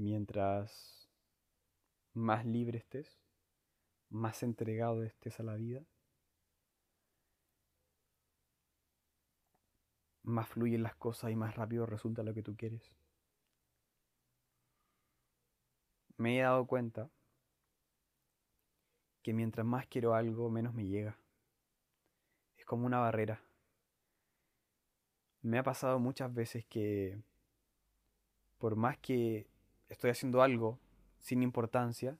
mientras más libre estés, más entregado estés a la vida, más fluyen las cosas y más rápido resulta lo que tú quieres. Me he dado cuenta que mientras más quiero algo, menos me llega. Es como una barrera. Me ha pasado muchas veces que por más que estoy haciendo algo sin importancia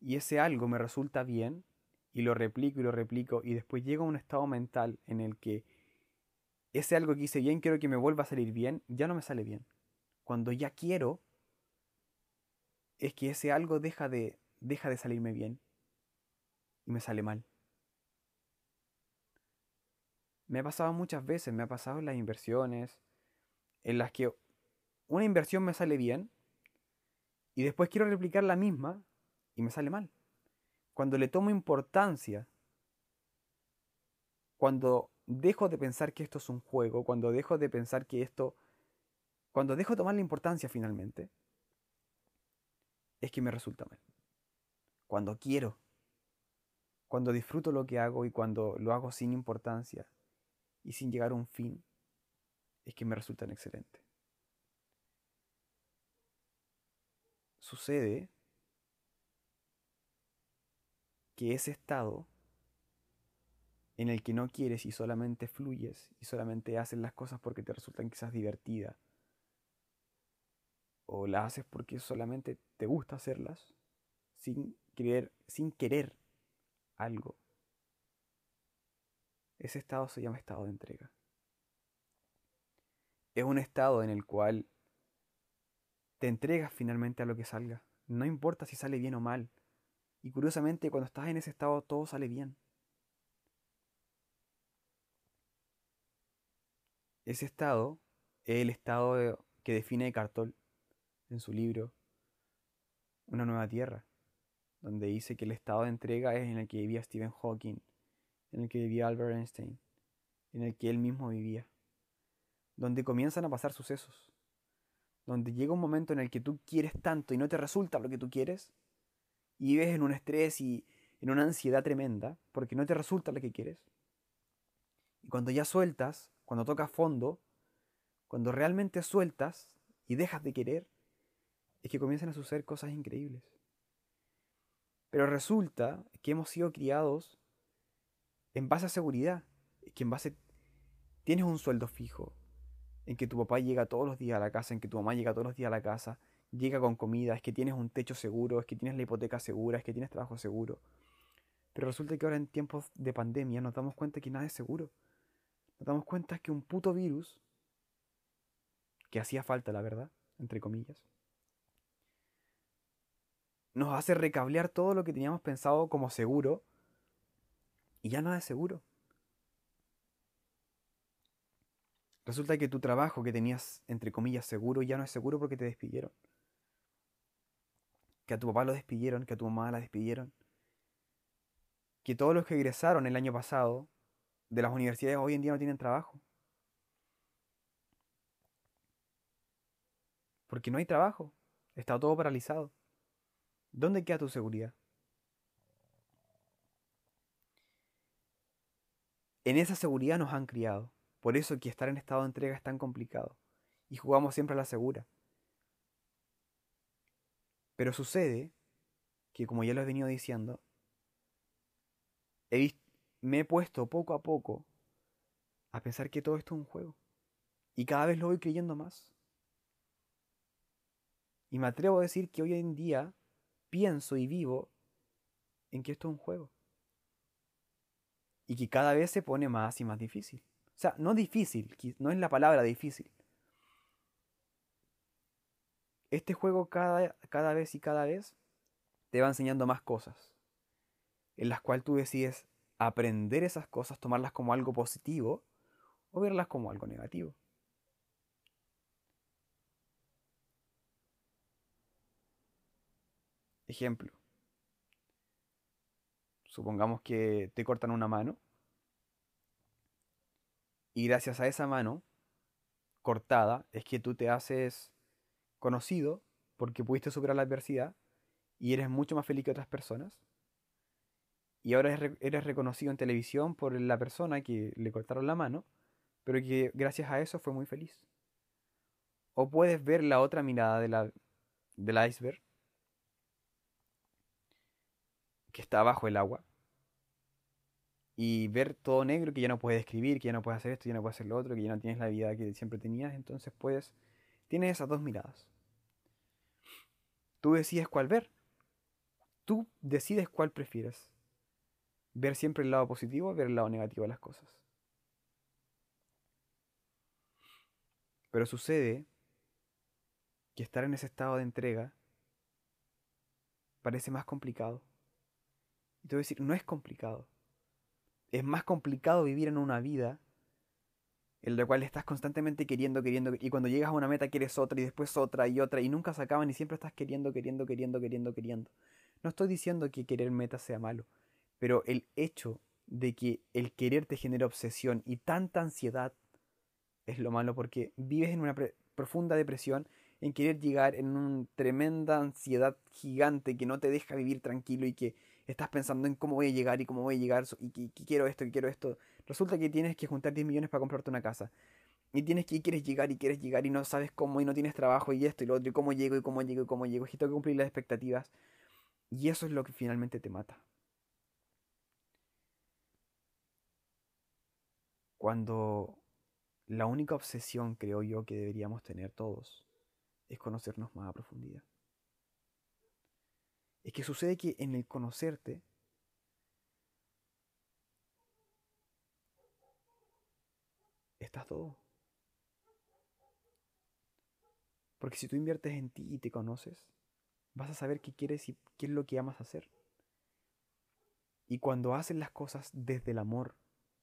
y ese algo me resulta bien y lo replico y lo replico y después llego a un estado mental en el que ese algo que hice bien quiero que me vuelva a salir bien, ya no me sale bien. Cuando ya quiero es que ese algo deja de deja de salirme bien y me sale mal. Me ha pasado muchas veces, me ha pasado en las inversiones, en las que una inversión me sale bien y después quiero replicar la misma y me sale mal. Cuando le tomo importancia, cuando dejo de pensar que esto es un juego, cuando dejo de pensar que esto, cuando dejo de tomar la importancia finalmente, es que me resulta mal. Cuando quiero, cuando disfruto lo que hago y cuando lo hago sin importancia y sin llegar a un fin, es que me resultan excelentes. Sucede que ese estado en el que no quieres y solamente fluyes y solamente haces las cosas porque te resultan quizás divertidas o las haces porque solamente te gusta hacerlas sin querer, sin querer algo. Ese estado se llama estado de entrega. Es un estado en el cual te entregas finalmente a lo que salga. No importa si sale bien o mal. Y curiosamente cuando estás en ese estado todo sale bien. Ese estado es el estado que define Cartol en su libro Una nueva tierra, donde dice que el estado de entrega es en el que vivía Stephen Hawking, en el que vivía Albert Einstein, en el que él mismo vivía, donde comienzan a pasar sucesos, donde llega un momento en el que tú quieres tanto y no te resulta lo que tú quieres, y vives en un estrés y en una ansiedad tremenda, porque no te resulta lo que quieres. Y cuando ya sueltas, cuando tocas fondo, cuando realmente sueltas y dejas de querer, es que comienzan a suceder cosas increíbles. Pero resulta que hemos sido criados en base a seguridad, que en base tienes un sueldo fijo, en que tu papá llega todos los días a la casa, en que tu mamá llega todos los días a la casa, llega con comida, es que tienes un techo seguro, es que tienes la hipoteca segura, es que tienes trabajo seguro. Pero resulta que ahora en tiempos de pandemia nos damos cuenta que nada es seguro. Nos damos cuenta que un puto virus, que hacía falta la verdad, entre comillas, nos hace recablear todo lo que teníamos pensado como seguro y ya nada es seguro. Resulta que tu trabajo que tenías, entre comillas, seguro ya no es seguro porque te despidieron. Que a tu papá lo despidieron, que a tu mamá la despidieron. Que todos los que egresaron el año pasado de las universidades hoy en día no tienen trabajo. Porque no hay trabajo. Está todo paralizado. ¿Dónde queda tu seguridad? En esa seguridad nos han criado. Por eso que estar en estado de entrega es tan complicado. Y jugamos siempre a la segura. Pero sucede que, como ya lo he venido diciendo, me he puesto poco a poco a pensar que todo esto es un juego. Y cada vez lo voy creyendo más. Y me atrevo a decir que hoy en día pienso y vivo en que esto es un juego. Y que cada vez se pone más y más difícil. O sea, no difícil, no es la palabra difícil. Este juego cada, cada vez y cada vez te va enseñando más cosas, en las cuales tú decides aprender esas cosas, tomarlas como algo positivo o verlas como algo negativo. Ejemplo. Supongamos que te cortan una mano y gracias a esa mano cortada es que tú te haces conocido porque pudiste superar la adversidad y eres mucho más feliz que otras personas. Y ahora eres, reconocido en televisión por la persona que le cortaron la mano, pero que gracias a eso fue muy feliz. O puedes ver la otra mirada de la, del iceberg, que está bajo el agua, y ver todo negro, que ya no puedes escribir, que ya no puedes hacer esto, ya no puedes hacer lo otro, que ya no tienes la vida que siempre tenías, entonces puedes, tienes esas dos miradas. Tú decides cuál ver. Tú decides cuál prefieres. Ver siempre el lado positivo o ver el lado negativo de las cosas. Pero sucede que estar en ese estado de entrega parece más complicado. Y te voy a decir, no es complicado. Es más complicado vivir en una vida en la cual estás constantemente queriendo, queriendo, y cuando llegas a una meta quieres otra y después otra y otra y nunca se acaban y siempre estás queriendo, queriendo, queriendo, queriendo, queriendo. No estoy diciendo que querer metas sea malo, pero el hecho de que el querer te genera obsesión y tanta ansiedad es lo malo porque vives en una profunda depresión en querer llegar en una tremenda ansiedad gigante que no te deja vivir tranquilo y que estás pensando en cómo voy a llegar y cómo voy a llegar y que, quiero esto y quiero esto. Resulta que tienes que juntar 10 millones para comprarte una casa. Y tienes que y quieres llegar y quieres llegar y no sabes cómo y no tienes trabajo y esto y lo otro y cómo llego y cómo llego y cómo llego. Y tengo que cumplir las expectativas. Y eso es lo que finalmente te mata. Cuando la única obsesión, creo yo, que deberíamos tener todos es conocernos más a profundidad. Es que sucede que en el conocerte estás todo. Porque si tú inviertes en ti y te conoces, vas a saber qué quieres y qué es lo que amas hacer. Y cuando haces las cosas desde el amor,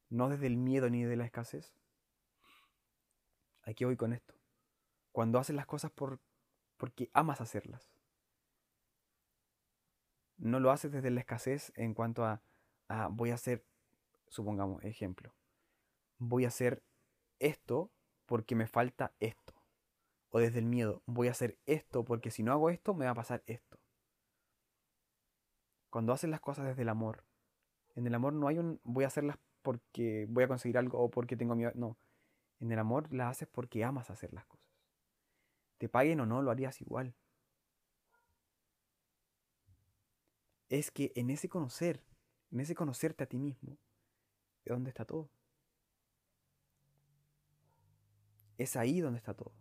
no desde el miedo ni de la escasez, aquí voy con esto. Cuando haces las cosas por, porque amas hacerlas no lo haces desde la escasez en cuanto a, voy a hacer, supongamos, ejemplo, voy a hacer esto porque me falta esto. O desde el miedo, voy a hacer esto porque si no hago esto me va a pasar esto. Cuando haces las cosas desde el amor, en el amor no hay un voy a hacerlas porque voy a conseguir algo o porque tengo miedo. No, en el amor las haces porque amas hacer las cosas. Te paguen o no, lo harías igual. Es que en ese conocer, en ese conocerte a ti mismo, es donde está todo. Es ahí donde está todo.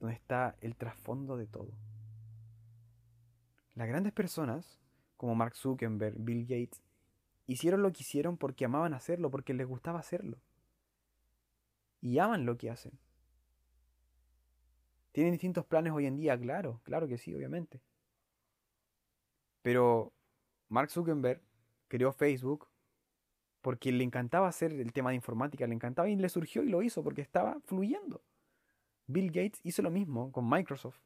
Donde está el trasfondo de todo. Las grandes personas, como Mark Zuckerberg, Bill Gates, hicieron lo que hicieron porque amaban hacerlo, porque les gustaba hacerlo. Y aman lo que hacen. ¿Tienen distintos planes hoy en día? Claro, claro que sí, obviamente. Pero Mark Zuckerberg creó Facebook porque le encantaba hacer el tema de informática, le encantaba y le surgió y lo hizo porque estaba fluyendo. Bill Gates hizo lo mismo con Microsoft.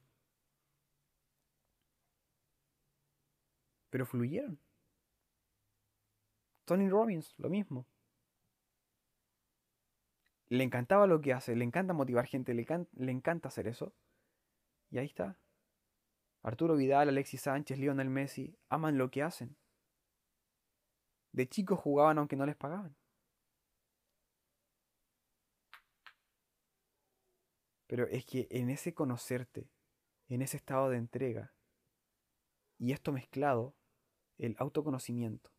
Pero fluyeron. Tony Robbins, lo mismo. Le encantaba lo que hace, le encanta motivar gente, le, le encanta hacer eso. Y ahí está. Arturo Vidal, Alexis Sánchez, Lionel Messi aman lo que hacen. De chicos jugaban aunque no les pagaban. Pero es que en ese conocerte, en ese estado de entrega, y esto mezclado, el autoconocimiento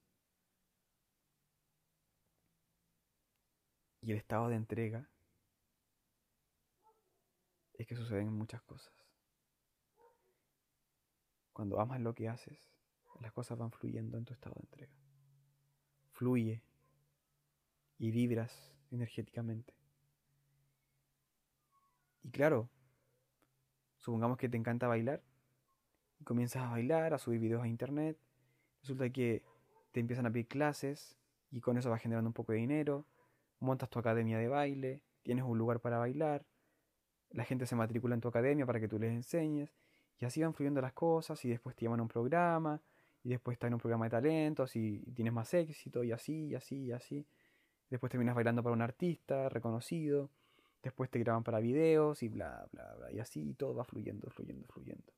y el estado de entrega, es que suceden muchas cosas. Cuando amas lo que haces, las cosas van fluyendo en tu estado de entrega. Fluye y vibras energéticamente. Y claro, supongamos que te encanta bailar y comienzas a bailar, a subir videos a internet. Resulta que te empiezan a pedir clases y con eso vas generando un poco de dinero. Montas tu academia de baile, tienes un lugar para bailar. La gente se matricula en tu academia para que tú les enseñes y así van fluyendo las cosas y después te llaman a un programa y después estás en un programa de talentos y tienes más éxito y así, y así, y así. Después terminas bailando para un artista reconocido Después te graban para videos y bla, bla, bla. Y así todo va fluyendo, fluyendo, fluyendo.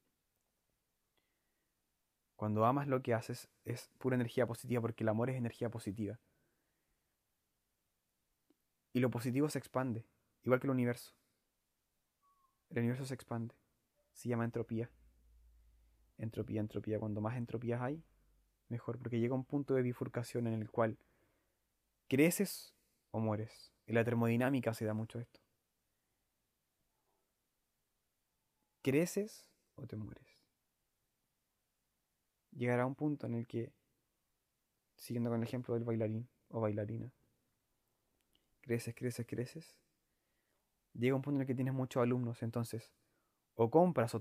Cuando amas lo que haces es pura energía positiva porque el amor es energía positiva. Y lo positivo se expande, igual que el universo. El universo se expande. Se llama entropía. Entropía, entropía. Cuando más entropías hay, mejor. Porque llega un punto de bifurcación en el cual creces o mueres. En la termodinámica se da mucho esto. ¿Creces o te mueres? Llegará un punto en el que, siguiendo con el ejemplo del bailarín o bailarina, creces, creces, creces. Llega un punto en el que tienes muchos alumnos, entonces o compras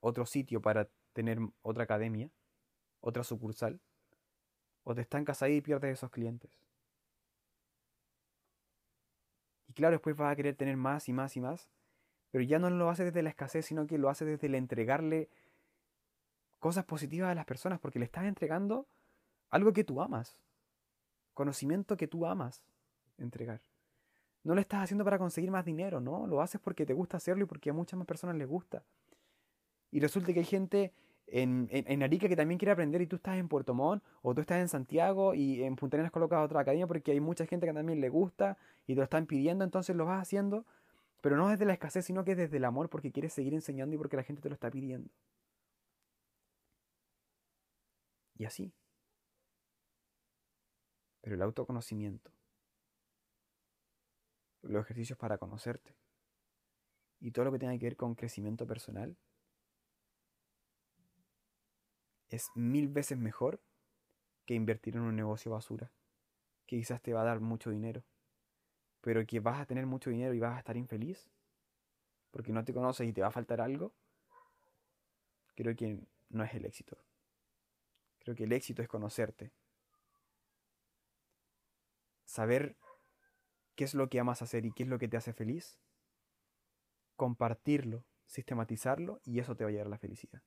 otro sitio para tener otra academia, otra sucursal, o te estancas ahí y pierdes esos clientes. Y claro, después vas a querer tener más y más y más, pero ya no lo haces desde la escasez, sino que lo haces desde el entregarle cosas positivas a las personas, porque le estás entregando algo que tú amas, conocimiento que tú amas entregar. No lo estás haciendo para conseguir más dinero, no, lo haces porque te gusta hacerlo y porque a muchas más personas les gusta. Y resulta que hay gente en, en, Arica que también quiere aprender y tú estás en Puerto Montt o tú estás en Santiago y en Punta Arenas colocas otra academia porque hay mucha gente que también le gusta y te lo están pidiendo, entonces lo vas haciendo, pero no desde la escasez, sino que desde el amor porque quieres seguir enseñando y porque la gente te lo está pidiendo. Y así. Pero el autoconocimiento, los ejercicios para conocerte y todo lo que tenga que ver con crecimiento personal es mil veces mejor que invertir en un negocio basura, que quizás te va a dar mucho dinero, pero que vas a tener mucho dinero y vas a estar infeliz porque no te conoces y te va a faltar algo, creo que no es el éxito. Creo que el éxito es conocerte. Saber qué es lo que amas hacer y qué es lo que te hace feliz. Compartirlo, sistematizarlo y eso te va a llevar a la felicidad.